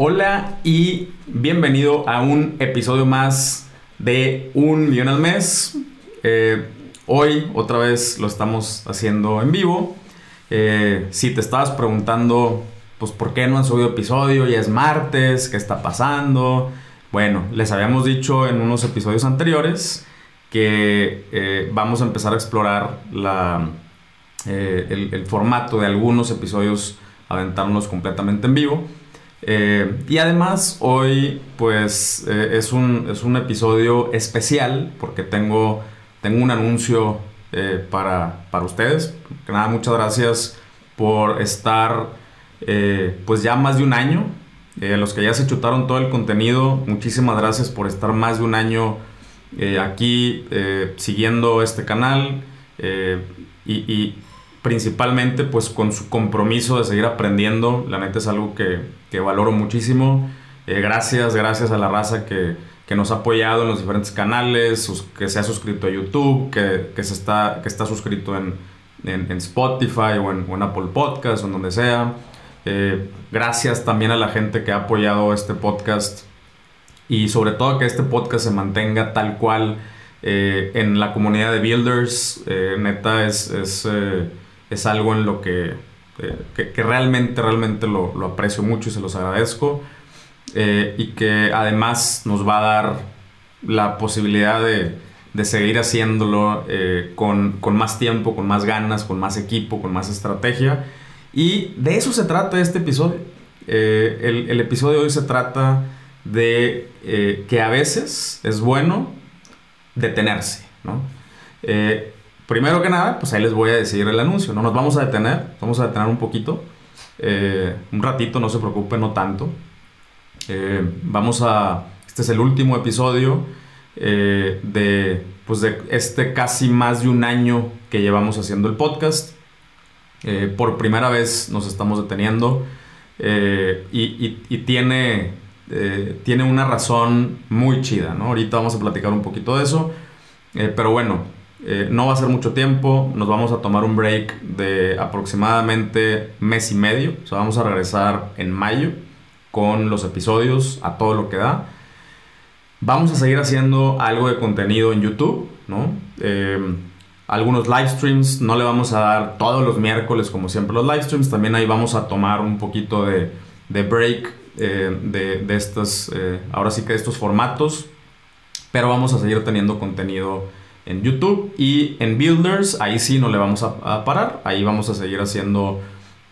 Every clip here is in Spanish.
Hola y bienvenido a un episodio más de Un Millón al Mes. Eh, hoy otra vez lo estamos haciendo en vivo. Eh, si te estabas preguntando, pues, ¿por qué no han subido episodio? Ya es martes, ¿qué está pasando? Bueno, les habíamos dicho en unos episodios anteriores que eh, vamos a empezar a explorar la, el, el formato de algunos episodios, aventarnos completamente en vivo. Eh, y además hoy pues eh, es, un, es, un, episodio especial porque tengo, tengo un anuncio eh, para, para, ustedes. Nada, muchas gracias por estar pues ya más de un año. los que ya se chutaron todo el contenido, muchísimas gracias por estar más de un año aquí siguiendo este canal. y, y principalmente pues con su compromiso de seguir aprendiendo. La neta es algo que, que valoro muchísimo. Eh, gracias, gracias a la raza que, que, nos ha apoyado en los diferentes canales, que se ha suscrito a YouTube, que, que está, que está suscrito en, en, Spotify o en, Apple Podcast o en donde sea. Eh, gracias también a la gente que ha apoyado este podcast y sobre todo que este podcast se mantenga tal cual eh, en la comunidad de builders. neta es... es es algo en lo que, eh, que, realmente, realmente lo, aprecio mucho y se los agradezco. Eh, y que además nos va a dar la posibilidad de, de seguir haciéndolo eh, con, con, más tiempo, con más ganas, con más equipo, con más estrategia. Y de eso se trata este episodio. El, el, episodio de hoy se trata de que a veces es bueno detenerse. ¿no? Primero que nada, pues ahí les voy a decir el anuncio. No nos vamos a detener, vamos a detener un poquito, eh, un ratito, no se preocupe, no tanto. Eh, vamos a. Este es el último episodio eh, de, pues de este casi más de un año que llevamos haciendo el podcast. por primera vez nos estamos deteniendo y, y, tiene, tiene una razón muy chida, ¿no? Ahorita vamos a platicar un poquito de eso. pero bueno, eh, no va a ser mucho tiempo, nos vamos a tomar un break de aproximadamente mes y medio, o sea, vamos a regresar en mayo con los episodios a todo lo que da. Vamos a seguir haciendo algo de contenido en YouTube, ¿no? Eh, algunos live streams, no le vamos a dar todos los miércoles como siempre los live streams, también ahí vamos a tomar un poquito de, de break eh, de, de estos, ahora sí que de estos formatos, pero vamos a seguir teniendo contenido en YouTube y en Builders, ahí sí no le vamos a, parar, ahí vamos a seguir haciendo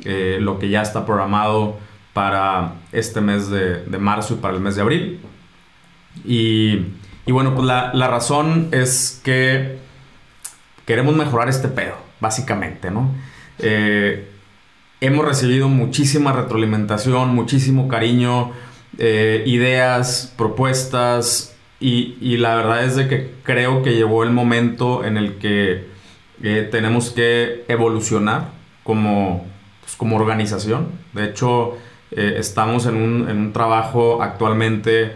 eh, lo que ya está programado para este mes de, marzo y para el mes de abril. Y, bueno, pues la, razón es que queremos mejorar este pedo, básicamente, ¿no? Eh, hemos recibido muchísima retroalimentación, muchísimo cariño, eh, ideas, propuestas, y, la verdad es de que creo que llegó el momento en el que eh, tenemos que evolucionar como, pues, como organización. De hecho, eh, estamos en un, en un, trabajo actualmente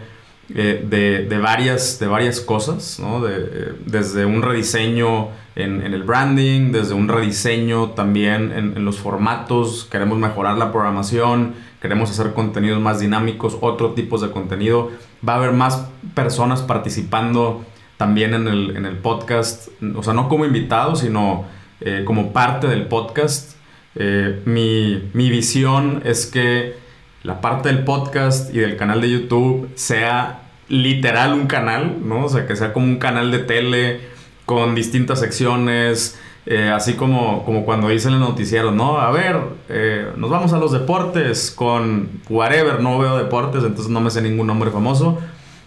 eh, de, de, varias, de varias cosas, ¿no? de, desde un rediseño en, el branding, desde un rediseño también en los formatos, queremos mejorar la programación, queremos hacer contenidos más dinámicos, otro tipos de contenido. Va a haber más personas participando también en el, en el podcast, o sea, no como invitados, sino eh, como parte del podcast. Eh, mi, mi visión es que la parte del podcast y del canal de YouTube sea literal un canal, ¿no? O sea, que sea como un canal de tele con distintas secciones, eh, así como, como cuando dicen el noticiero, ¿no? A ver, eh, nos vamos a los deportes con whatever, no veo deportes, entonces no me sé ningún nombre famoso,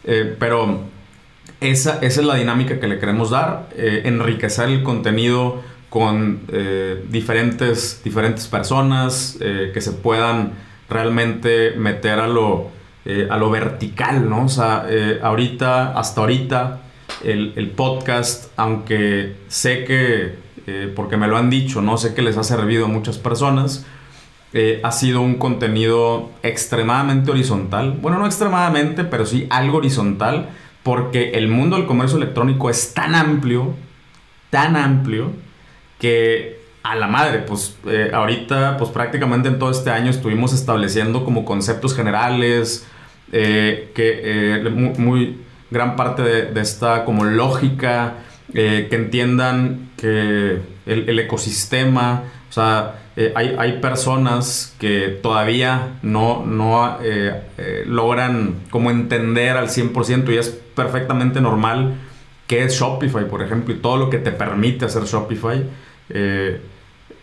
eh, pero esa, esa, es la dinámica que le queremos dar, enriquecer el contenido con diferentes, diferentes personas que se puedan realmente meter a lo, a lo vertical, ¿no? O sea, ahorita, hasta ahorita, el, el podcast, aunque sé que eh, porque me lo han dicho, no sé que les ha servido a muchas personas. Eh, ha sido un contenido extremadamente horizontal. Bueno, no extremadamente, pero sí algo horizontal, porque el mundo del comercio electrónico es tan amplio, tan amplio, que a la madre, pues eh, ahorita, pues prácticamente en todo este año estuvimos estableciendo como conceptos generales, que muy, gran parte de, esta como lógica, que entiendan el, ecosistema, o sea, hay, hay, personas que todavía no, no logran como entender al 100% y es perfectamente normal que es Shopify, por ejemplo, y todo lo que te permite hacer Shopify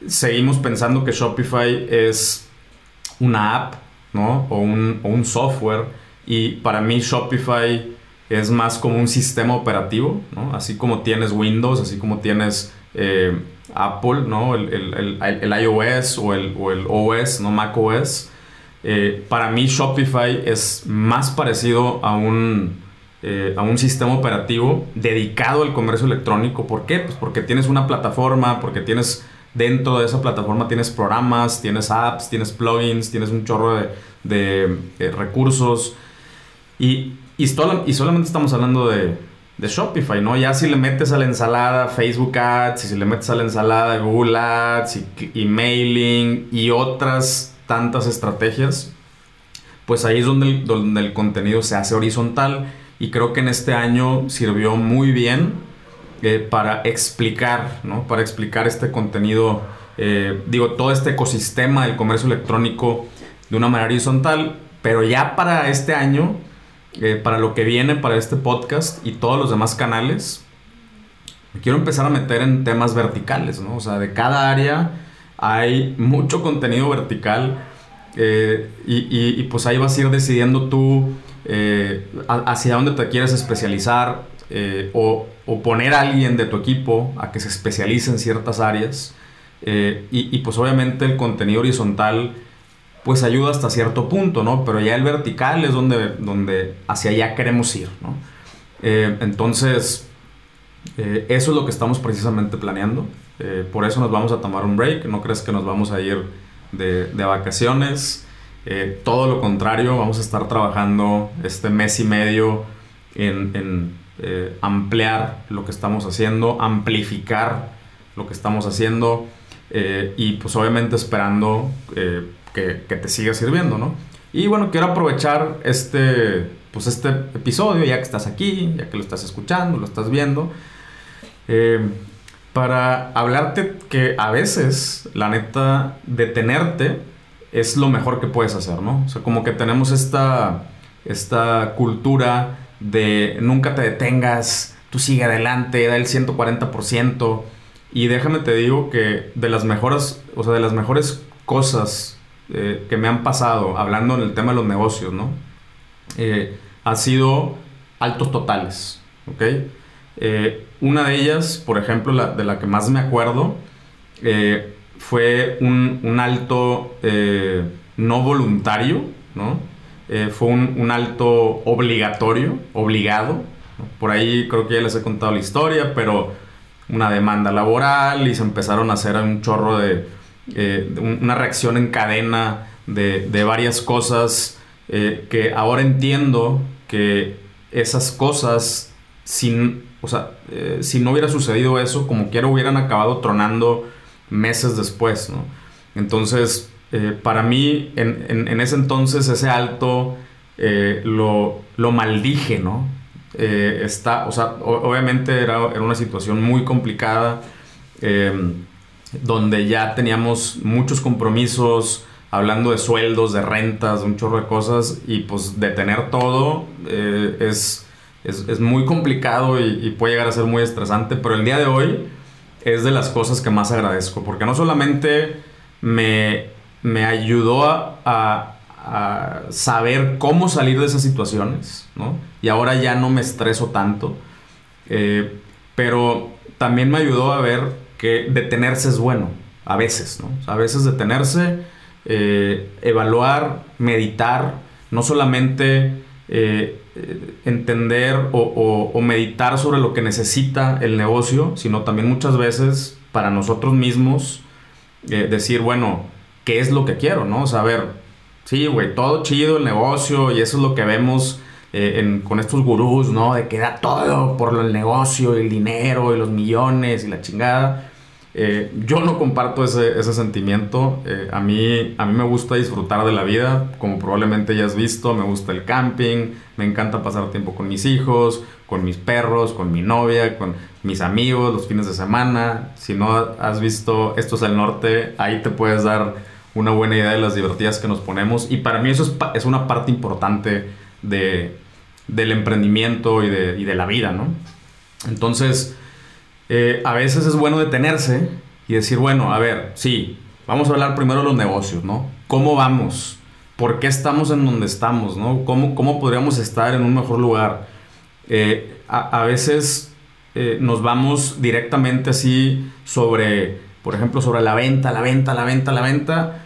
seguimos pensando que Shopify es una app, ¿no? O un, software. Y para mí Shopify es más como un sistema operativo, ¿no? Así como tienes Windows, así como tienes eh, Apple, ¿no? El, iOS o el, OS, ¿no? Mac OS. Eh, para mí Shopify es más parecido a un, eh, a un sistema operativo dedicado al comercio electrónico. ¿Por qué? Pues porque tienes una plataforma, porque tienes Dentro de esa plataforma tienes programas, tienes apps, tienes plugins, tienes un chorro de, eh, recursos. Y, y, solamente estamos hablando de, Shopify, ¿no? Ya si le metes a la ensalada Facebook Ads, y si le metes a la ensalada Google Ads, y, emailing y otras tantas estrategias, pues ahí es donde donde el contenido se hace horizontal. Y creo que en este año sirvió muy bien eh, para explicar, ¿no? Para explicar este contenido, eh, digo, todo este ecosistema del comercio electrónico de una manera horizontal, pero ya para este año, eh, para lo que viene, para este podcast y todos los demás canales, quiero empezar a meter en temas verticales, ¿no? O sea, de cada área hay mucho contenido vertical y, y, pues ahí vas a ir decidiendo tú hacia dónde te quieres especializar o o poner a alguien de tu equipo a que se especialice en ciertas áreas. Eh, y, pues obviamente el contenido horizontal pues ayuda hasta cierto punto, ¿no? Pero ya el vertical es donde, donde hacia allá queremos ir, ¿no? Eh, entonces, eh, eso es lo que estamos precisamente planeando. por eso nos vamos a tomar un break. No crees que nos vamos a ir de, de vacaciones. todo lo contrario, vamos a estar trabajando este mes y medio en, en eh, ampliar lo que estamos haciendo, amplificar lo que estamos haciendo eh, y pues obviamente esperando eh, que, te siga sirviendo, ¿no? Y bueno, quiero aprovechar este, pues este episodio, ya que estás aquí, ya que lo estás escuchando, lo estás viendo, para hablarte que a veces, la neta, detenerte es lo mejor que puedes hacer, ¿no? O sea, como que tenemos esta, esta cultura de nunca te detengas, tú sigue adelante, da el 140%. Y déjame te digo que de las mejores, o sea, de las mejores cosas eh, que me han pasado hablando en el tema de los negocios, ¿no? Eh, ha sido altos totales, ¿ok? Eh, una de ellas, por ejemplo, la, de la que más me acuerdo, fue un, un alto no voluntario, ¿no? Eh, fue un, alto obligatorio, obligado. Por ahí creo que ya les he contado la historia, pero una demanda laboral y se empezaron a hacer un chorro de, eh, una reacción en cadena de, varias cosas eh, que ahora entiendo que esas cosas, sin, o sea, si no hubiera sucedido eso, como quiera hubieran acabado tronando meses después, ¿no? Entonces, eh, para mí, en, ese entonces, ese alto eh, lo, lo, maldije, ¿no? Eh, está, o sea, obviamente era, era, una situación muy complicada, donde ya teníamos muchos compromisos, hablando de sueldos, de rentas, de un chorro de cosas, y pues detener todo es, es, es, muy complicado y, puede llegar a ser muy estresante, pero el día de hoy es de las cosas que más agradezco, porque no solamente me me ayudó a, saber cómo salir de esas situaciones, ¿no? Y ahora ya no me estreso tanto. Eh, pero también me ayudó a ver que detenerse es bueno, a veces, ¿no? a veces detenerse, eh, evaluar, meditar, no solamente eh, entender o, meditar sobre lo que necesita el negocio, sino también muchas veces para nosotros mismos decir, bueno, qué es lo que quiero, ¿no? O sea, ver, sí, güey, todo chido el negocio y eso es lo que vemos eh, con estos gurús, ¿no? De que da todo por el negocio, el dinero y los millones y la chingada. Eh, yo no comparto ese, ese sentimiento. Eh, a, mí, a mí me gusta disfrutar de la vida, como probablemente ya has visto. Me gusta el camping, me encanta pasar tiempo con mis hijos, con mis perros, con mi novia, con mis amigos, los fines de semana. Si no has visto Esto es el Norte, ahí te puedes dar una buena idea de las divertidas que nos ponemos. Y para mí eso es, es una parte importante de, del emprendimiento y de, y de la vida, ¿no? Entonces eh, a veces es bueno detenerse y decir, bueno, a ver, sí, vamos a hablar primero de los negocios, ¿no? ¿Cómo vamos? ¿Por qué estamos en donde estamos, ¿no? ¿Cómo, cómo podríamos estar en un mejor lugar? Eh, a, veces eh, nos vamos directamente así sobre, por ejemplo, sobre la venta, la venta, la venta, la venta,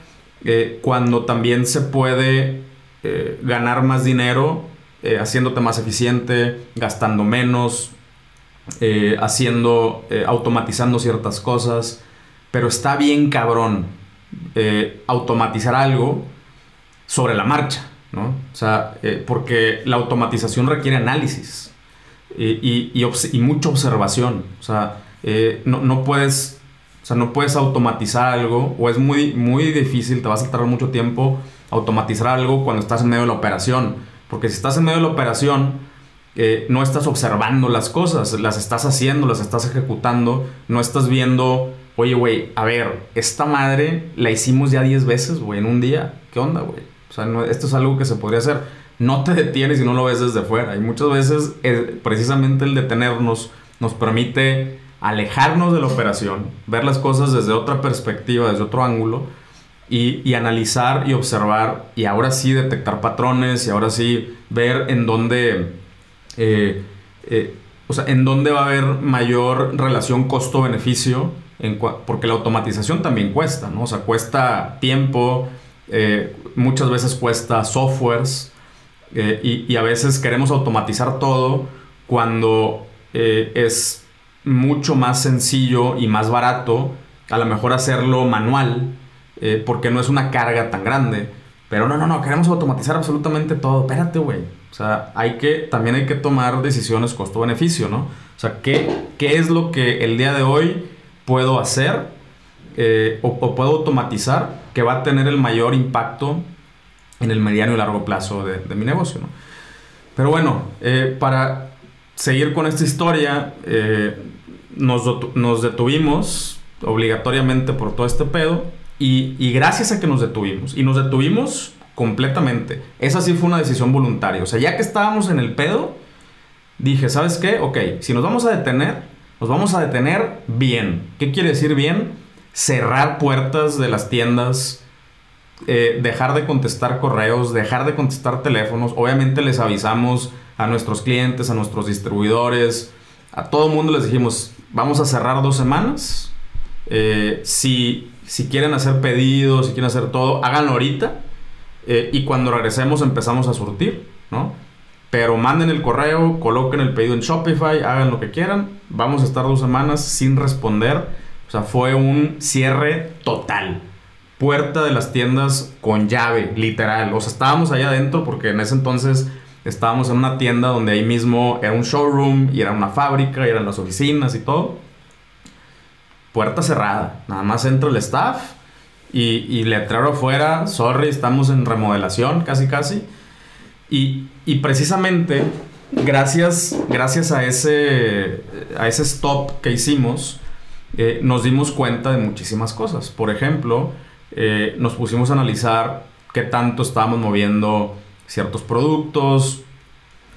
cuando también se puede ganar más dinero haciéndote más eficiente, gastando menos, eh, haciendo, eh, automatizando ciertas cosas, pero está bien cabrón eh, automatizar algo sobre la marcha, ¿no? O sea, porque la automatización requiere análisis y, y, mucha observación, o sea, no, no, puedes... O sea, no puedes automatizar algo o es muy, muy difícil, te vas a tardar mucho tiempo automatizar algo cuando estás en medio de la operación. Porque si estás en medio de la operación, no estás observando las cosas, las estás haciendo, las estás ejecutando, no estás viendo, oye, güey, a ver, esta madre la hicimos ya 10 veces, güey, en un día. ¿Qué onda, güey? O sea, esto es algo que se podría hacer. No te detienes y no lo ves desde fuera. Y muchas veces, eh, precisamente el detenernos nos permite alejarnos de la operación, ver las cosas desde otra perspectiva, desde otro ángulo. Y, y, analizar y observar y ahora sí detectar patrones y ahora sí ver en dónde eh, eh, o sea, en dónde va a haber mayor relación costo-beneficio, porque la automatización también cuesta, ¿no? O sea, cuesta tiempo, eh, muchas veces cuesta softwares, y, y, a veces queremos automatizar todo cuando es mucho más sencillo y más barato, a lo mejor hacerlo manual, porque no es una carga tan grande. Pero no, no, no, queremos automatizar absolutamente todo. Espérate, güey. O sea, hay que, también hay que tomar decisiones costo-beneficio, ¿no? O sea, ¿qué, ¿qué, es lo que el día de hoy puedo hacer eh, o, puedo automatizar que va a tener el mayor impacto en el mediano y largo plazo de, mi negocio, ¿no? Pero bueno, eh, para seguir con esta historia, eh, nos, nos, detuvimos obligatoriamente por todo este pedo y, gracias a que nos detuvimos, y nos detuvimos completamente. Esa sí fue una decisión voluntaria. O sea, ya que estábamos en el pedo, dije, ¿sabes qué? Ok, si nos vamos a detener, nos vamos a detener bien. ¿Qué quiere decir bien? Cerrar puertas de las tiendas, eh, dejar de contestar correos, dejar de contestar teléfonos. Obviamente les avisamos a nuestros clientes, a nuestros distribuidores, a todo el mundo les dijimos, vamos a cerrar dos semanas. Eh, si, si quieren hacer pedidos, si quieren hacer todo, háganlo ahorita eh, y cuando regresemos empezamos a surtir, ¿no? Pero manden el correo, coloquen el pedido en Shopify, hagan lo que quieran. Vamos a estar dos semanas sin responder. O sea, fue un cierre total. Puerta de las tiendas con llave, literal. O sea, estábamos allá adentro porque en ese entonces estábamos en una tienda donde ahí mismo era un showroom y era una fábrica eran las oficinas y todo. Puerta cerrada. Nada más entra el staff y, y letrero afuera, sorry, estamos en remodelación, casi casi. Y, y precisamente, gracias, gracias a, ese, a ese stop que hicimos, eh, nos dimos cuenta de muchísimas cosas. Por ejemplo, eh, nos pusimos a analizar qué tanto estábamos moviendo ciertos productos,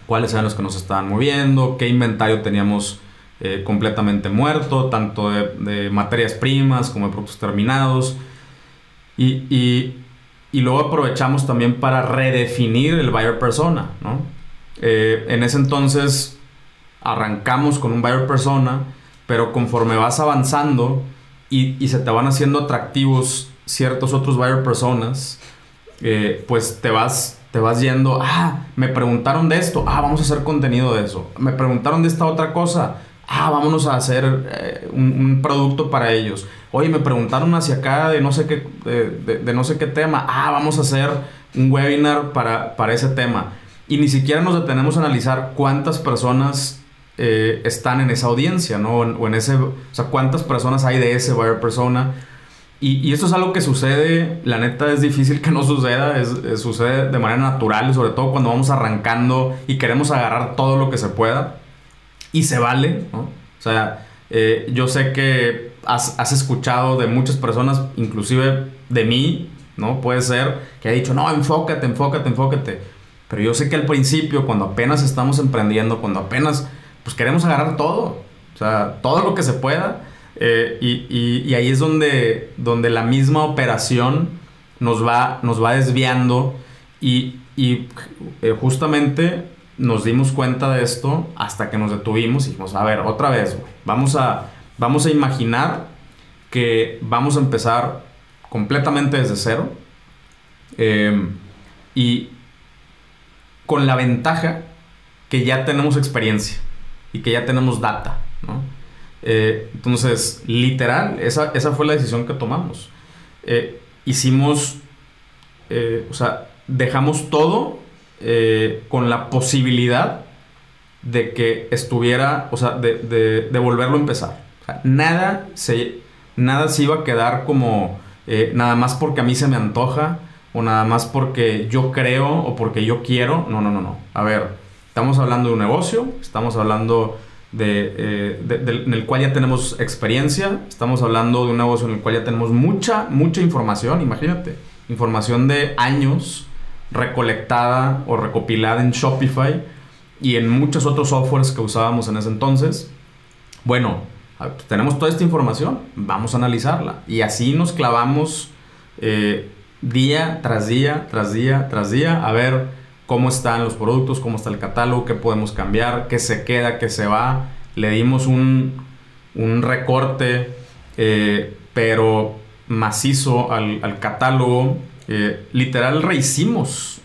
cuáles eran los que nos estaban moviendo, qué inventario teníamos eh, completamente muerto, tanto de, materias primas como de productos terminados. Y, luego aprovechamos también para redefinir el buyer persona, ¿no? Eh, en ese entonces arrancamos con un buyer persona, pero conforme vas avanzando y, se te van haciendo atractivos ciertos otros buyer personas, eh, pues te vas, te vas yendo, ah, me preguntaron de esto, ah, vamos a hacer contenido de eso, me preguntaron de esta otra cosa, ah, vámonos a hacer eh, un, producto para ellos. Oye, me preguntaron hacia acá de no sé qué, de, no sé qué tema, ah, vamos a hacer un webinar para, para ese tema. Y ni siquiera nos detenemos a analizar cuántas personas eh, están en esa audiencia, ¿no? O en ese, o sea, cuántas personas hay de ese buyer persona. Y, y esto es algo que sucede, la neta es difícil que no suceda, es, sucede de manera natural, sobre todo cuando vamos arrancando y queremos agarrar todo lo que se pueda. Y se vale, ¿no? O sea, eh, yo sé que has, has, escuchado de muchas personas, inclusive de mí, ¿no? Puede ser que ha dicho, no, enfócate, enfócate, enfócate. Pero yo sé que al principio, cuando apenas estamos emprendiendo, cuando apenas, pues queremos agarrar todo. O sea, todo lo que se pueda. Eh, y, y, ahí es donde, donde la misma operación nos va, nos va desviando. Y, y eh, justamente nos dimos cuenta de esto hasta que nos detuvimos y dijimos, a ver, otra vez, vamos a, vamos a imaginar que vamos a empezar completamente desde cero em, y con la ventaja que ya tenemos experiencia y que ya tenemos data, eh, entonces, literal, esa, esa, fue la decisión que tomamos. Eh, hicimos, eh, o sea, dejamos todo eh, con la posibilidad de que estuviera, o sea, de, volverlo a empezar. nada, se, nada se iba a quedar como eh, nada más porque a mí se me antoja o nada más porque yo creo o porque yo quiero. No, no, no, no. A ver, estamos hablando de un negocio, estamos hablando de, eh, en el cual ya tenemos experiencia, estamos hablando de un negocio en el cual ya tenemos mucha, mucha información, imagínate, información de años recolectada o recopilada en Shopify y en muchos otros softwares que usábamos en ese entonces. Bueno, tenemos toda esta información, vamos a analizarla. Y así nos clavamos eh, día tras día, tras día, tras día, a ver cómo están los productos, cómo está el catálogo, qué podemos cambiar, qué se queda, qué se va. Le dimos un, un recorte, eh, pero macizo al catálogo eh, literal rehicimos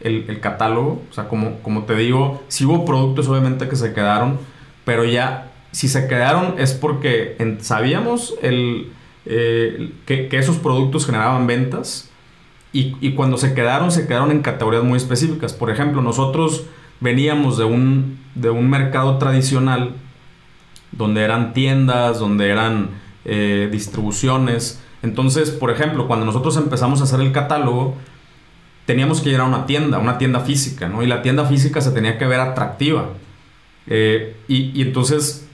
el, catálogo. O sea, como, como te digo, sí hubo productos obviamente que se quedaron, pero ya si se quedaron es porque sabíamos el, eh, que, esos productos generaban ventas y, cuando se quedaron, se quedaron en categorías muy específicas. Por ejemplo, nosotros veníamos de un, de un mercado tradicional donde eran tiendas, donde eran eh, distribuciones, entonces, por ejemplo, cuando nosotros empezamos a hacer el catálogo, teníamos que ir a una tienda, una tienda física, ¿no? Y la tienda física se tenía que ver atractiva. Eh, y, entonces,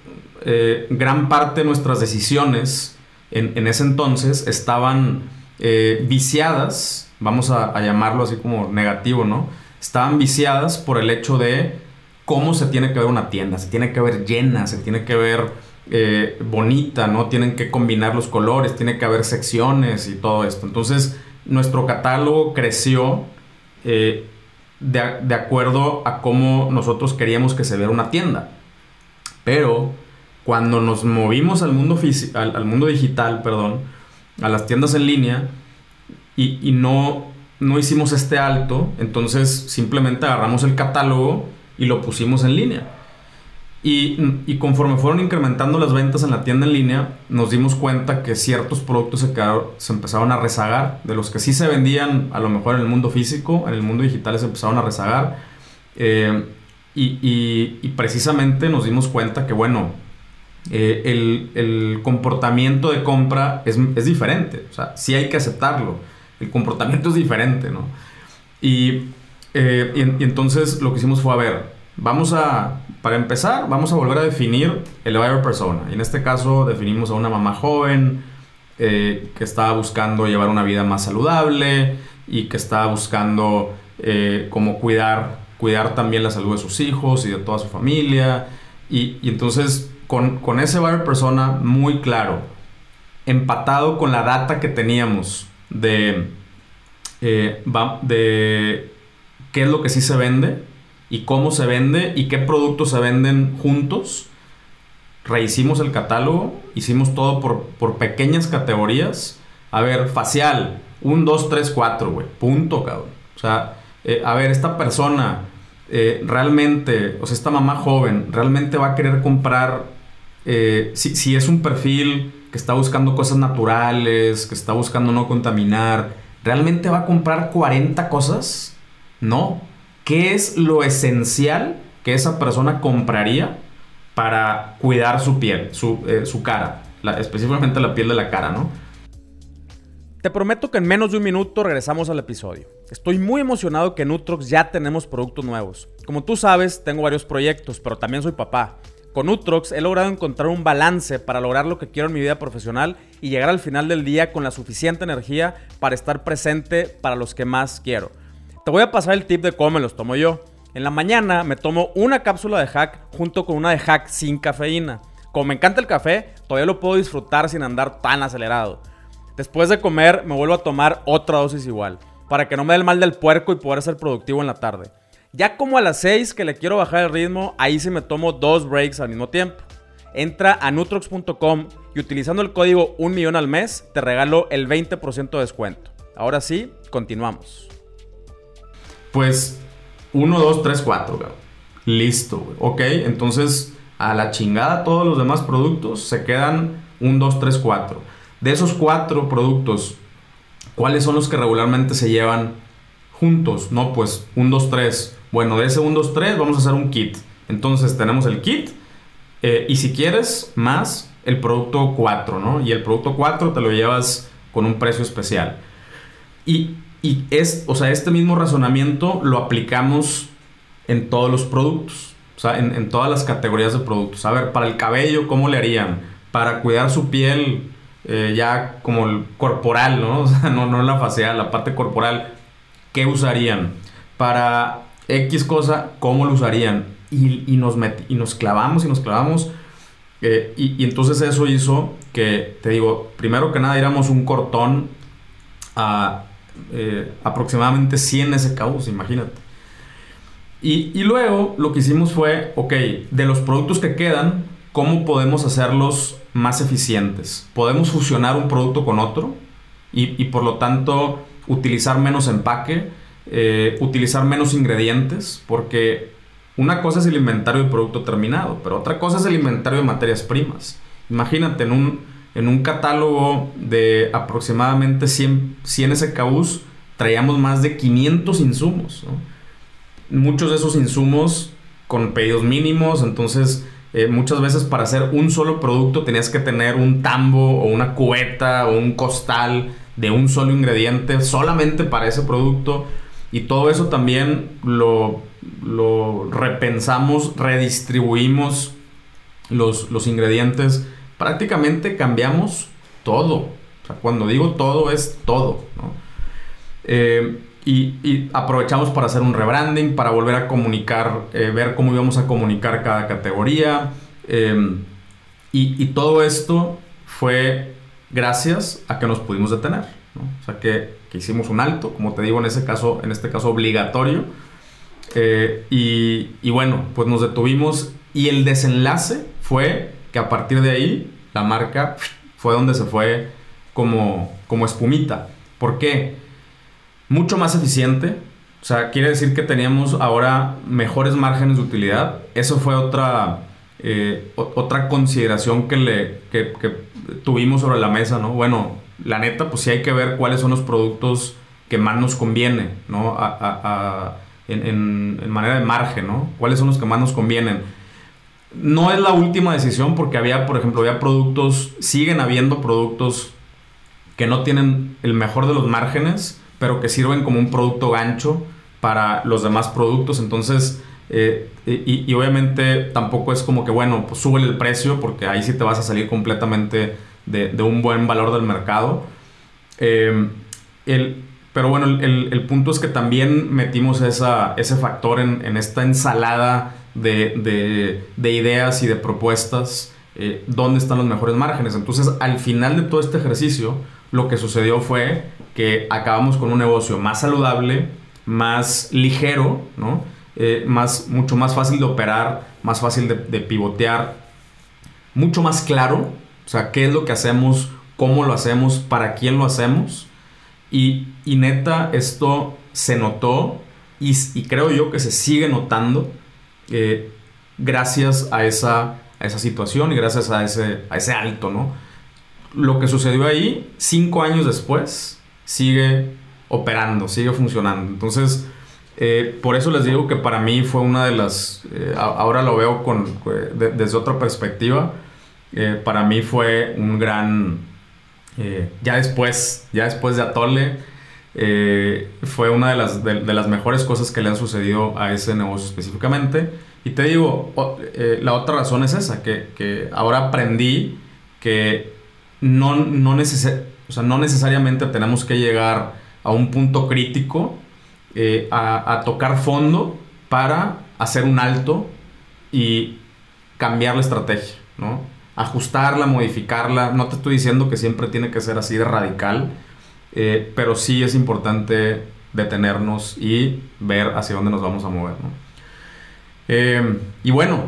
eh, gran parte de nuestras decisiones en, ese entonces estaban eh, viciadas, vamos a, llamarlo así como negativo, ¿no? Estaban viciadas por el hecho de cómo se tiene que ver una tienda, se tiene que ver llena, se tiene que ver eh, bonita, ¿no? Tienen que combinar los colores, tiene que haber secciones y todo esto. Entonces, nuestro catálogo creció eh, de, acuerdo a cómo nosotros queríamos que se viera una tienda. Pero cuando nos movimos al mundo, al, mundo digital, perdón, a las tiendas en línea, y, y no, no hicimos este alto, entonces simplemente agarramos el catálogo y lo pusimos en línea. Y, conforme fueron incrementando las ventas en la tienda en línea, nos dimos cuenta que ciertos productos se, se empezaron a rezagar. De los que sí se vendían a lo mejor en el mundo físico, en el mundo digital se empezaron a rezagar. Eh, y, precisamente nos dimos cuenta que, bueno, eh, el, comportamiento de compra es, diferente. O sea, sí hay que aceptarlo. El comportamiento es diferente, ¿no? Y, eh, y entonces lo que hicimos fue, a ver, vamos a para empezar, vamos a volver a definir el buyer persona. Y en este caso definimos a una mamá joven eh, que estaba buscando llevar una vida más saludable y que estaba buscando eh, cómo cuidar, cuidar también la salud de sus hijos y de toda su familia. Y, entonces con, con, ese buyer persona muy claro, empatado con la data que teníamos de, eh, de qué es lo que sí se vende, y cómo se vende y qué productos se venden juntos. Rehicimos el catálogo, hicimos todo por, pequeñas categorías. A ver, facial, 1, 2, 3, 4, güey, punto, cabrón. O sea, eh, a ver, esta persona eh, realmente, o sea, esta mamá joven, realmente va a querer comprar, eh, si, si es un perfil que está buscando cosas naturales, que está buscando no contaminar, ¿realmente va a comprar 40 cosas? No, ¿Qué es lo esencial que esa persona compraría para cuidar su piel, su, eh, cara, específicamente la piel de la cara, ¿no? Te prometo que en menos de un minuto regresamos al episodio. Estoy muy emocionado que en Nutrox ya tenemos productos nuevos. Como tú sabes, tengo varios proyectos, pero también soy papá. Con Nutrox he logrado encontrar un balance para lograr lo que quiero en mi vida profesional y llegar al final del día con la suficiente energía para estar presente para los que más quiero. Te voy a pasar el tip de cómo me los tomo yo. En la mañana me tomo una cápsula de hack junto con una de hack sin cafeína. Como me encanta el café, todavía lo puedo disfrutar sin andar tan acelerado. Después de comer, me vuelvo a tomar otra dosis igual, para que no me dé el mal del puerco y poder ser productivo en la tarde. Ya como a las 6 que le quiero bajar el ritmo, ahí sí me tomo dos breaks al mismo tiempo. Entra a nutrox.com y utilizando el código 1 millón al mes te regalo el 20% de descuento. Ahora sí, continuamos. Pues 1, 2, 3, 4, Listo. Ok, entonces a la chingada todos los demás productos se quedan 1, 2, 3, 4. De esos cuatro productos, ¿cuáles son los que regularmente se llevan juntos? No, pues un, dos, tres. Bueno, de ese 1, 2, 3 vamos a hacer un kit. Entonces tenemos el kit eh, y si quieres más el producto 4, ¿no? Y el producto 4 te lo llevas con un precio especial. Y, es, o sea, este mismo razonamiento lo aplicamos en todos los productos. O sea, en, en todas las categorías de productos. A ver, para el cabello, ¿cómo le harían? Para cuidar su piel, eh, ya como el corporal, ¿no? O sea, no, no la facial, la parte corporal, ¿qué usarían? Para X cosa, ¿cómo lo usarían? Y, y nos, y nos clavamos y nos clavamos. Eh, y, y, entonces eso hizo que, te digo, primero que nada, éramos un cortón a eh, aproximadamente 100 SKUs, imagínate. Y, y luego lo que hicimos fue, ok, de los productos que quedan, ¿cómo podemos hacerlos más eficientes. Podemos fusionar un producto con otro y, por lo tanto utilizar menos empaque, eh, utilizar menos ingredientes, porque una cosa es el inventario de producto terminado, pero otra cosa es el inventario de materias primas. Imagínate en un, en un catálogo de aproximadamente 100, 100 SKUs, traíamos más de 500 insumos. Muchos de esos insumos con pedidos mínimos, entonces eh, muchas veces para hacer un solo producto tenías que tener un tambo o una cubeta o un costal de un solo ingrediente solamente para ese producto. Y todo eso también lo, lo repensamos, redistribuimos los, los, ingredientes. Prácticamente cambiamos todo. O sea, cuando digo todo es todo. Eh, y, aprovechamos para hacer un rebranding, para volver a comunicar, eh, ver cómo íbamos a comunicar cada categoría. Em, y, todo esto fue gracias a que nos pudimos detener. O sea, que, hicimos un alto, como te digo, en, ese caso, en este caso obligatorio. Eh, y, y, bueno, pues nos detuvimos y el desenlace fue que a partir de ahí la marca fue donde se fue como, como espumita. ¿Por qué? mucho más eficiente. O sea, quiere decir que teníamos ahora mejores márgenes de utilidad. Eso fue otra, eh, otra consideración que, le, que, tuvimos sobre la mesa, ¿no? Bueno, la neta, pues sí hay que ver cuáles son los productos que más nos conviene, ¿no? en, en, manera de margen, ¿no? ¿Cuáles son los que más nos convienen? No es la última decisión porque había, por ejemplo, había productos, siguen habiendo productos que no tienen el mejor de los márgenes, pero que sirven como un producto gancho para los demás productos. Entonces, eh, y, obviamente tampoco es como que, bueno, pues sube el precio porque ahí sí te vas a salir completamente de, un buen valor del mercado. Eh, el, pero bueno, el, punto es que también metimos esa, ese factor en, esta ensalada de, ideas y de propuestas, eh, dónde están los mejores márgenes. Entonces, al final de todo este ejercicio, lo que sucedió fue que acabamos con un negocio más saludable, más ligero, ¿no? Eh, más, mucho más fácil de operar, más fácil de, pivotear, mucho más claro, o sea, qué es lo que hacemos, cómo lo hacemos, para quién lo hacemos. Y, neta, esto se notó y, creo yo que se sigue notando eh, gracias a esa, esa situación y gracias a ese, a ese alto, ¿no? Lo que sucedió ahí, cinco años después, sigue operando, sigue funcionando. Entonces, Eh, por eso les digo que para mí fue una de las, eh, ahora lo veo con, desde otra perspectiva, para mí fue un gran, ya después, ya después de Atole, fue una de las, de, las mejores cosas que le han sucedido a ese negocio específicamente. Y te digo, la otra razón es esa, que, que ahora aprendí que no, no, o sea, no necesariamente tenemos que llegar a un punto crítico, eh, a, tocar fondo para hacer un alto y cambiar la estrategia, ¿no? Ajustarla, modificarla. No te estoy diciendo que siempre tiene que ser así de radical, eh, pero sí es importante detenernos y ver hacia dónde nos vamos a mover, ¿no? Eh, y bueno,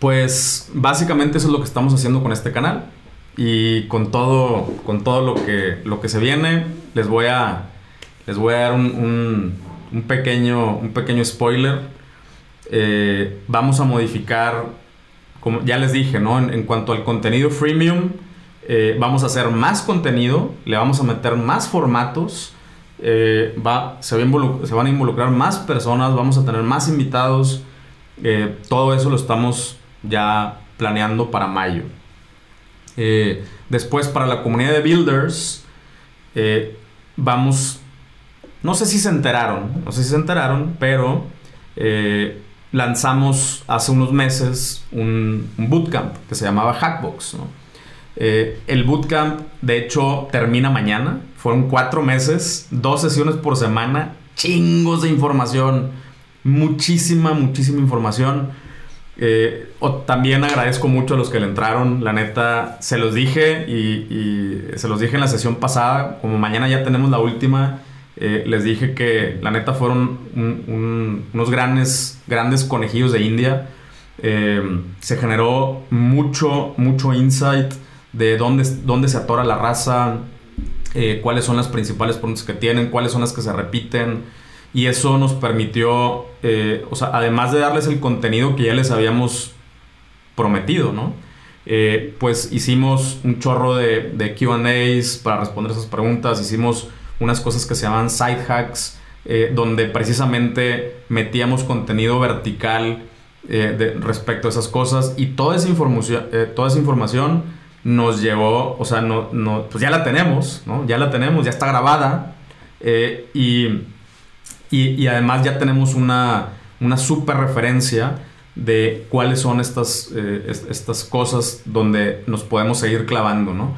pues básicamente eso es lo que estamos haciendo con este canal. Y con todo, con todo lo, que, lo que se viene, les voy a, les voy a dar un, un, pequeño, un pequeño spoiler. Eh, vamos a modificar, como ya les dije, ¿no? en, cuanto al contenido freemium, eh, vamos a hacer más contenido, le vamos a meter más formatos. Eh, va, se, van a involucrar más personas, vamos a tener más invitados. todo eso lo estamos ya planeando para mayo. Eh, después para la comunidad de builders, eh, vamos, no sé si se enteraron, no sé si se enteraron, pero eh, lanzamos hace unos meses un, bootcamp que se llamaba Hackbox. El bootcamp, de hecho, termina mañana. Fueron cuatro meses, dos sesiones por semana, chingos de información, muchísima, muchísima información. Eh, también agradezco mucho a los que le entraron. La neta, se los dije y, se los dije en la sesión pasada. Como mañana ya tenemos la última, eh, les dije que la neta fueron unos grandes, grandes conejillos de India. Eh, se generó mucho, mucho insight de dónde, dónde se atora la raza, cuáles son las principales preguntas que tienen, cuáles son las que se repiten. Y eso nos permitió, eh, o sea, además de darles el contenido que ya les habíamos prometido, ¿no? Eh, pues hicimos un chorro de, de QAs para responder esas preguntas, hicimos unas cosas que se llaman side hacks, eh, donde precisamente metíamos contenido vertical de, respecto a esas cosas y toda esa información, toda esa información nos llevó, o sea, no, no, pues ya la tenemos, ¿no? Ya la tenemos, ya está grabada y y, además ya tenemos una, una super referencia de cuáles son estas, eh, estas cosas donde nos podemos seguir clavando, ¿no?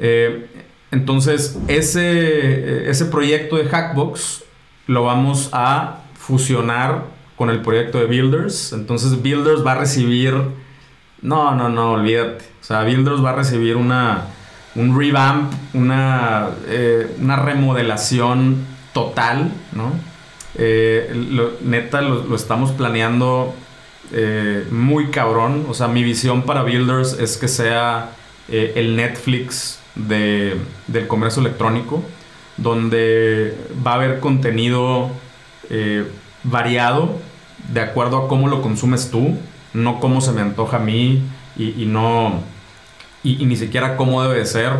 Eh, entonces, ese, ese proyecto de Hackbox lo vamos a fusionar con el proyecto de Builders. Entonces, Builders va a recibir... No, no, no, olvídate. O sea, Builders va a recibir una, un revamp, una, eh, una remodelación total, ¿no? Eh, neta, lo, estamos planeando eh, muy cabrón. O sea, mi visión para Builders es que sea el Netflix de, del comercio electrónico, donde va a haber contenido variado de acuerdo a cómo lo consumes tú, no cómo se me antoja a mí y, no. Y, ni siquiera cómo debe de ser.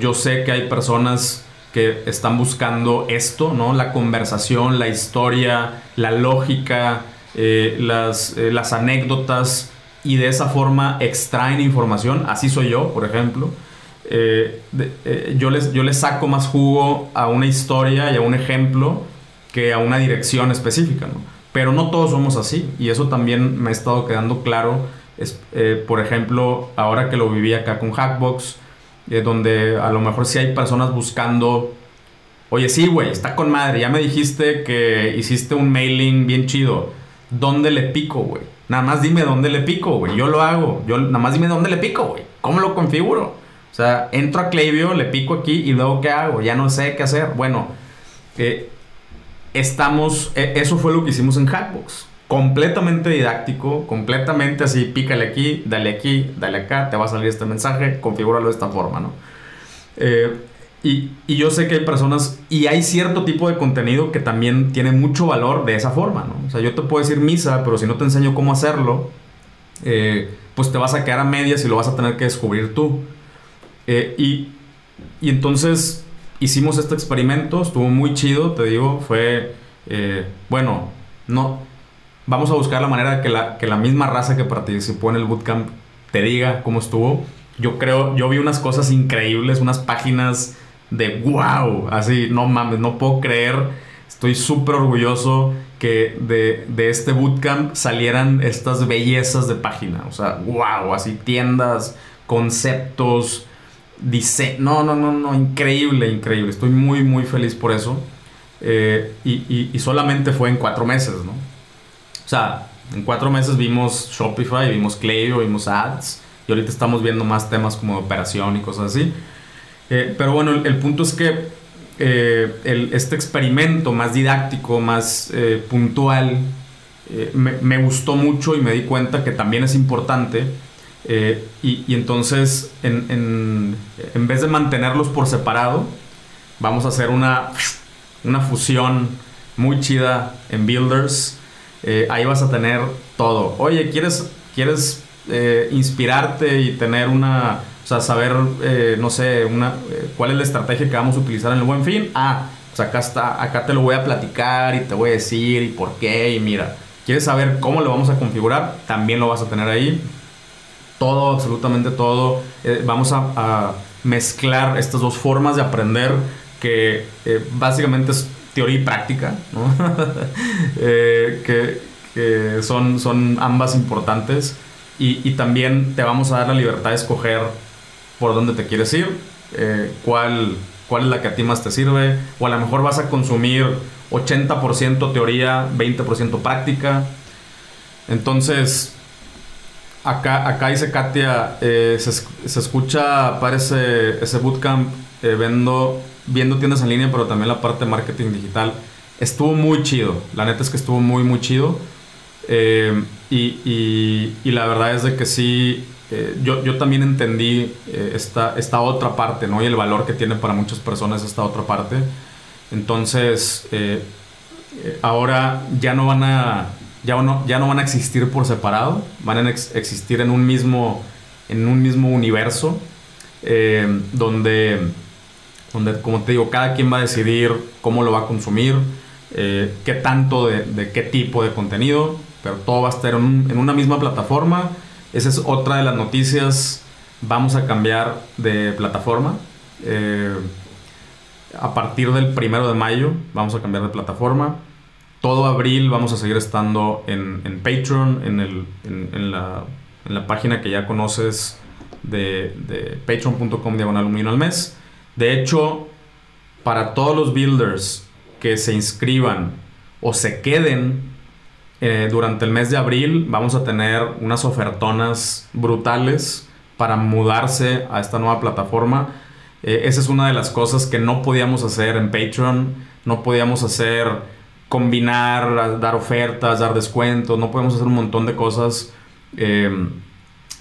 yo sé que hay personas que están buscando esto, ¿no? La conversación, la historia, la lógica, eh, las, eh, las anécdotas y de esa forma extraen información. Así soy yo, por ejemplo. Eh, yo, les, yo les saco más jugo a una historia y a un ejemplo que a una dirección específica. Pero no todos somos así y eso también me ha estado quedando claro. Es, por ejemplo, ahora que lo viví acá con Hackbox, eh, donde a lo mejor sí hay personas buscando, oye, sí, güey, está con madre, ya me dijiste que hiciste un mailing bien chido, ¿dónde le pico, güey? Nada más dime dónde le pico, güey, yo lo hago, yo nada más dime dónde le pico, güey, ¿cómo lo configuro? O sea, entro a Klaviyo, le pico aquí y luego ¿qué hago? Ya no sé qué hacer. Bueno, eh, estamos, e, eso fue lo que hicimos en Hackbox completamente didáctico, completamente así, pícale aquí, dale aquí, dale acá, te va a salir este mensaje, configúralo de esta forma, ¿no? Eh, y, yo sé que hay personas, y hay cierto tipo de contenido que también tiene mucho valor de esa forma, ¿no? O sea, yo te puedo decir misa, pero si no te enseño cómo hacerlo, eh, pues te vas a quedar a medias y lo vas a tener que descubrir tú. Eh, y, y entonces hicimos este experimento, estuvo muy chido, te digo, fue, eh, bueno, no, vamos a buscar la manera que la, que la misma raza que participó en el bootcamp te diga cómo estuvo. Yo creo, yo vi unas cosas increíbles, unas páginas de wow, así, no mames, no puedo creer, estoy súper orgulloso que de, de, este bootcamp salieran estas bellezas de página, o sea, wow, así tiendas, conceptos, dice, no, no, no, no, increíble, increíble, estoy muy, muy feliz por eso. Eh, y, y, solamente fue en cuatro meses, ¿no? O sea, en cuatro meses vimos Shopify, vimos Klaviyo, vimos Ads, y ahorita estamos viendo más temas como operación y cosas así. Eh, pero bueno, el, punto es que eh, este experimento más didáctico, más puntual, me, gustó mucho y me di cuenta que también es importante. Y, y, entonces, en, en, en vez de mantenerlos por separado, vamos a hacer una una fusión muy chida en Builders. Eh, ahí vas a tener todo. Oye, ¿quieres, quieres eh, inspirarte y tener una, o sea, saber, eh, no sé, una, cuál es la estrategia que vamos a utilizar en el buen fin? Ah, pues acá está, acá te lo voy a platicar y te voy a decir y por qué y mira. ¿Quieres saber cómo lo vamos a configurar? También lo vas a tener ahí. Todo, absolutamente todo. vamos a, a mezclar estas dos formas de aprender que eh, básicamente es teoría y práctica, eh, que, son, son ambas importantes y, también te vamos a dar la libertad de escoger por dónde te quieres ir, eh, cuál, cuál es la que a ti más te sirve, o a lo mejor vas a consumir 80% teoría, 20% práctica. Entonces, acá, acá dice Katia, se, se, escucha, parece ese bootcamp, vendo viendo tiendas en línea, pero también la parte de marketing digital. Estuvo muy chido. La neta es que estuvo muy, muy chido. Eh, y, y, la verdad es de que sí, eh, yo, yo, también entendí eh, esta, esta, otra parte, ¿no? Y el valor que tiene para muchas personas esta otra parte. Entonces, ahora ya no van a, ya no, ya no van a existir por separado, van a existir en un mismo, en un mismo universo, donde donde, como te digo, cada quien va a decidir cómo lo va a consumir, eh, qué tanto de, qué tipo de contenido, pero todo va a estar en, una misma plataforma. Esa es otra de las noticias. Vamos a cambiar de plataforma. Eh, a partir del primero de mayo vamos a cambiar de plataforma. Todo abril vamos a seguir estando en, Patreon, en, la, página que ya conoces de, de patreon.com diagonal al mes. De hecho, para todos los builders que se inscriban o se queden eh, durante el mes de abril, vamos a tener unas ofertonas brutales para mudarse a esta nueva plataforma. Eh, esa es una de las cosas que no podíamos hacer en Patreon. No podíamos hacer combinar, dar ofertas, dar descuentos. No podemos hacer un montón de cosas eh,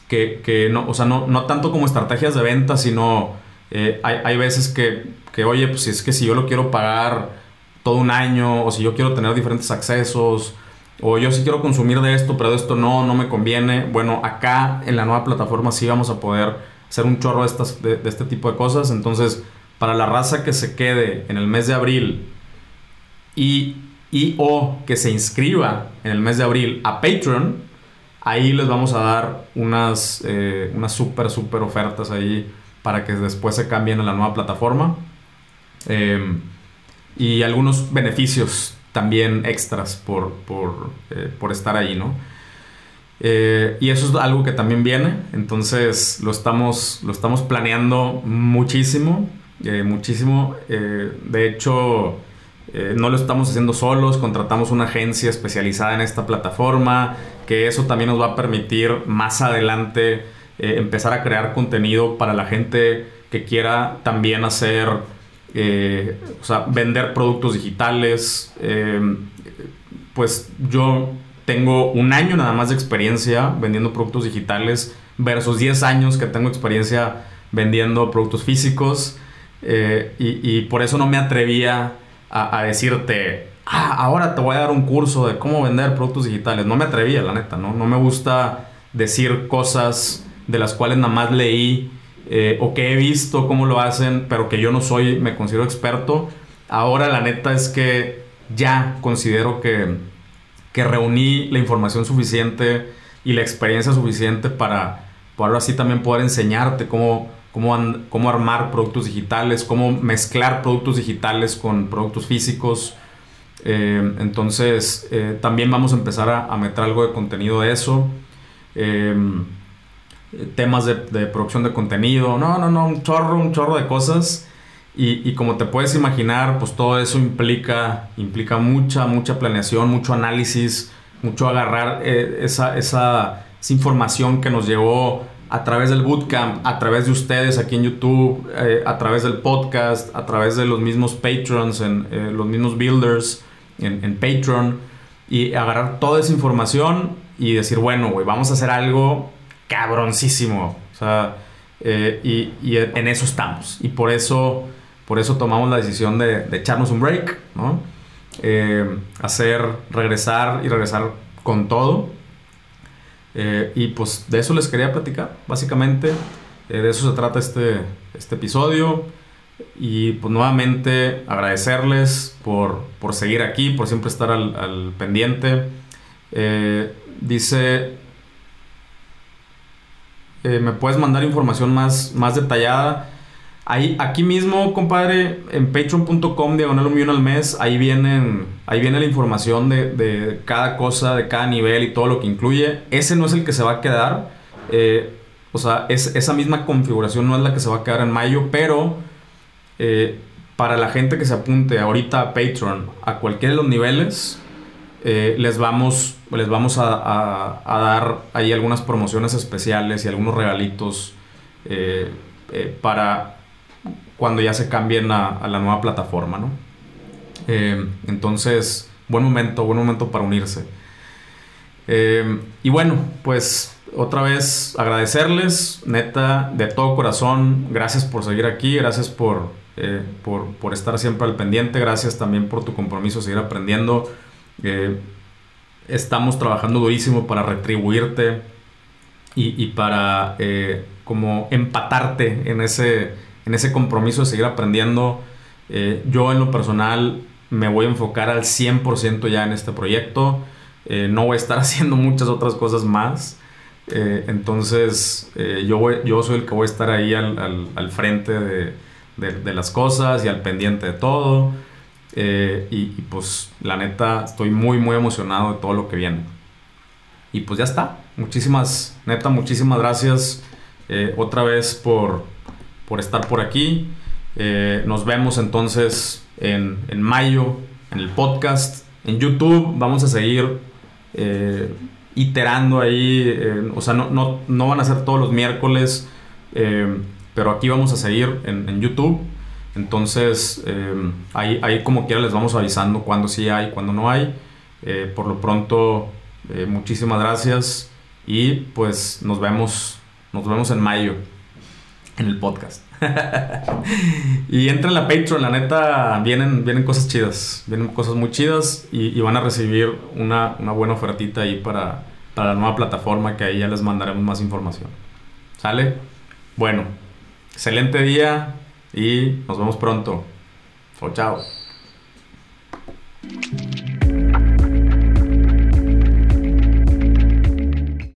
que, no, o sea, no, no tanto como estrategias de venta, sino eh, hay, veces que, que, oye, pues si es que si yo lo quiero pagar todo un año, o si yo quiero tener diferentes accesos, o yo sí quiero consumir de esto, pero de esto no, no me conviene. Bueno, acá en la nueva plataforma sí vamos a poder hacer un chorro de, estas, de, este tipo de cosas. Entonces, para la raza que se quede en el mes de abril y, y o que se inscriba en el mes de abril a Patreon, ahí les vamos a dar unas, eh, unas súper, súper ofertas ahí para que después se cambien a la nueva plataforma. Em, y algunos beneficios también extras por, por, eh, estar ahí, ¿no? Eh, y eso es algo que también viene, entonces lo estamos, lo estamos planeando muchísimo, eh, muchísimo. de hecho, no lo estamos haciendo solos, contratamos una agencia especializada en esta plataforma, que eso también nos va a permitir más adelante eh, empezar a crear contenido para la gente que quiera también hacer, eh, o sea, vender productos digitales. Eh, pues yo tengo un año nada más de experiencia vendiendo productos digitales versus 10 años que tengo experiencia vendiendo productos físicos. Y, por eso no me atrevía a, decirte, ah, ahora te voy a dar un curso de cómo vender productos digitales. No me atrevía, la neta, ¿no? No me gusta decir cosas de las cuales nada más leí eh, o que he visto cómo lo hacen, pero que yo no soy, me considero experto. Ahora la neta es que ya considero que, que reuní la información suficiente y la experiencia suficiente para, para ahora sí también poder enseñarte cómo, cómo, cómo armar productos digitales, cómo mezclar productos digitales con productos físicos. Eh, entonces, eh, también vamos a empezar a, a, meter algo de contenido de eso. Eh, temas de, producción de contenido. No, no, no, un chorro, un chorro de cosas. Y, y, como te puedes imaginar, pues todo eso implica, implica mucha, mucha planeación, mucho análisis, mucho agarrar esa, esa, esa información que nos llegó a través del bootcamp, a través de ustedes aquí en YouTube, eh, a través del podcast, a través de los mismos patrons, eh, los mismos builders en, Patreon, y agarrar toda esa información y decir, bueno, güey, vamos a hacer algo cabroncísimo. O sea, eh, y, en eso estamos. Y por eso, por eso tomamos la decisión de, echarnos un break, hacer, regresar y regresar con todo. Eh, y pues de eso les quería platicar, básicamente. Eh, de eso se trata este, este episodio. Y pues nuevamente agradecerles por, por seguir aquí, por siempre estar al, pendiente. Eh, dice, me puedes mandar información más, más detallada. Ahí, aquí mismo, compadre, en patreon.com, diagonal un al mes, ahí, vienen, ahí viene la información de, cada cosa, de cada nivel y todo lo que incluye. Ese no es el que se va a quedar. Eh, o sea, es, esa misma configuración no es la que se va a quedar en mayo, pero eh, para la gente que se apunte ahorita a Patreon, a cualquiera de los niveles, eh, les vamos, les vamos a, dar ahí algunas promociones especiales y algunos regalitos para cuando ya se cambien a, la nueva plataforma, ¿no? Eh, entonces, buen momento, buen momento para unirse. Eh, y bueno, pues otra vez agradecerles, neta, de todo corazón, gracias por seguir aquí, gracias por, eh, por, estar siempre al pendiente, gracias también por tu compromiso, seguir aprendiendo. estamos trabajando durísimo para retribuirte y, y para como empatarte en ese en ese compromiso de seguir aprendiendo. Eh, yo en lo personal me voy a enfocar al 100% ya en este proyecto. Eh, no voy a estar haciendo muchas otras cosas más. Eh, entonces yo, yo soy el que voy a estar ahí al, al, frente de, de, las cosas y al pendiente de todo. Y, pues la neta estoy muy muy emocionado de todo lo que viene. Y pues ya está. Muchísimas, neta, muchísimas gracias otra vez por, por estar por aquí. Eh, nos vemos entonces en, en, mayo en el podcast. En YouTube vamos a seguir eh, iterando ahí. O sea, no, no, no, van a ser todos los miércoles. Eh, pero aquí vamos a seguir en, en YouTube. Entonces, ahí, ahí, como quiera les vamos avisando cuándo sí hay, cuándo no hay. por lo pronto, muchísimas gracias. Y pues nos vemos, nos vemos en mayo en el podcast. y entren a la Patreon, la neta, vienen, vienen cosas chidas, vienen cosas muy chidas y, van a recibir una, una, buena ofertita ahí para, para la nueva plataforma que ahí ya les mandaremos más información. ¿Sale? Bueno, excelente día y nos vemos pronto. Chao, chao.